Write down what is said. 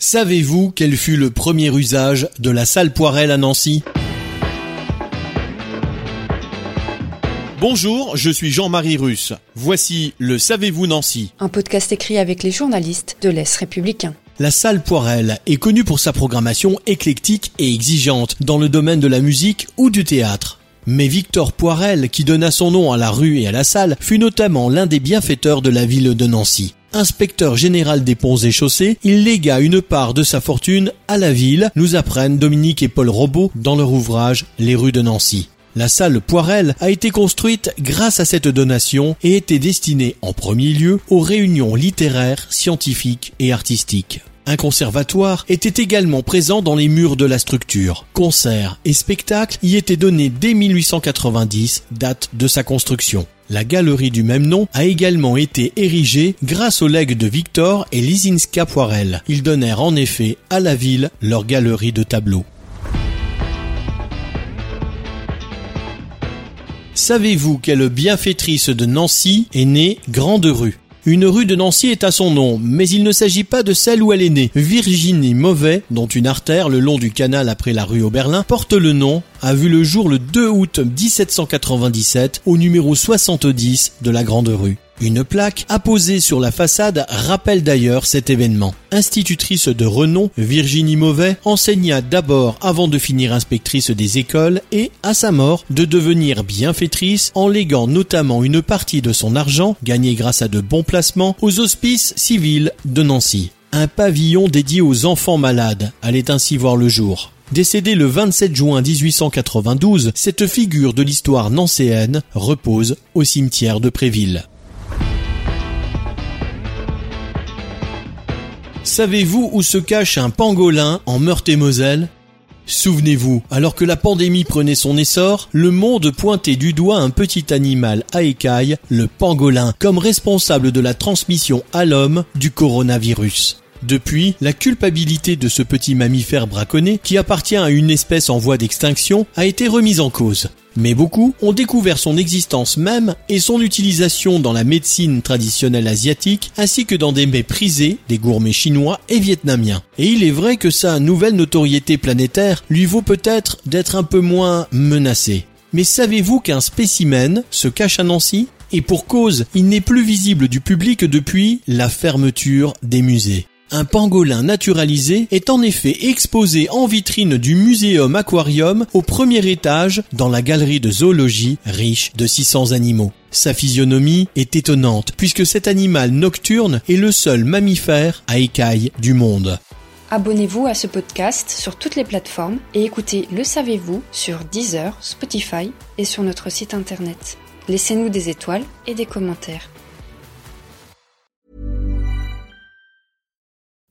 Savez-vous quel fut le premier usage de la salle Poirel à Nancy Bonjour, je suis Jean-Marie Russe. Voici le Savez-vous Nancy Un podcast écrit avec les journalistes de l'Est républicain. La salle Poirel est connue pour sa programmation éclectique et exigeante dans le domaine de la musique ou du théâtre. Mais Victor Poirel, qui donna son nom à la rue et à la salle, fut notamment l'un des bienfaiteurs de la ville de Nancy. Inspecteur général des ponts et chaussées, il légua une part de sa fortune à la ville, nous apprennent Dominique et Paul Robot dans leur ouvrage Les rues de Nancy. La salle Poirel a été construite grâce à cette donation et était destinée en premier lieu aux réunions littéraires, scientifiques et artistiques. Un conservatoire était également présent dans les murs de la structure. Concerts et spectacles y étaient donnés dès 1890, date de sa construction. La galerie du même nom a également été érigée grâce aux legs de Victor et Lisinska Poirel. Ils donnèrent en effet à la ville leur galerie de tableaux. Savez-vous quelle bienfaitrice de Nancy est née Grande Rue? Une rue de Nancy est à son nom, mais il ne s'agit pas de celle où elle est née. Virginie Mauvais, dont une artère le long du canal après la rue Oberlin, porte le nom, a vu le jour le 2 août 1797 au numéro 70 de la Grande Rue. Une plaque apposée sur la façade rappelle d'ailleurs cet événement. Institutrice de renom, Virginie Mauvais enseigna d'abord avant de finir inspectrice des écoles et, à sa mort, de devenir bienfaitrice en léguant notamment une partie de son argent, gagné grâce à de bons placements, aux hospices civils de Nancy. Un pavillon dédié aux enfants malades allait ainsi voir le jour. Décédée le 27 juin 1892, cette figure de l'histoire nancéenne repose au cimetière de Préville. Savez-vous où se cache un pangolin en Meurthe-et-Moselle? Souvenez-vous, alors que la pandémie prenait son essor, le monde pointait du doigt un petit animal à écailles, le pangolin, comme responsable de la transmission à l'homme du coronavirus. Depuis, la culpabilité de ce petit mammifère braconné, qui appartient à une espèce en voie d'extinction, a été remise en cause. Mais beaucoup ont découvert son existence même et son utilisation dans la médecine traditionnelle asiatique ainsi que dans des mets prisés des gourmets chinois et vietnamiens. Et il est vrai que sa nouvelle notoriété planétaire lui vaut peut-être d'être un peu moins menacé. Mais savez-vous qu'un spécimen se cache à Nancy? Et pour cause, il n'est plus visible du public depuis la fermeture des musées. Un pangolin naturalisé est en effet exposé en vitrine du Muséum Aquarium au premier étage dans la galerie de zoologie riche de 600 animaux. Sa physionomie est étonnante puisque cet animal nocturne est le seul mammifère à écailles du monde. Abonnez-vous à ce podcast sur toutes les plateformes et écoutez Le Savez-vous sur Deezer, Spotify et sur notre site internet. Laissez-nous des étoiles et des commentaires.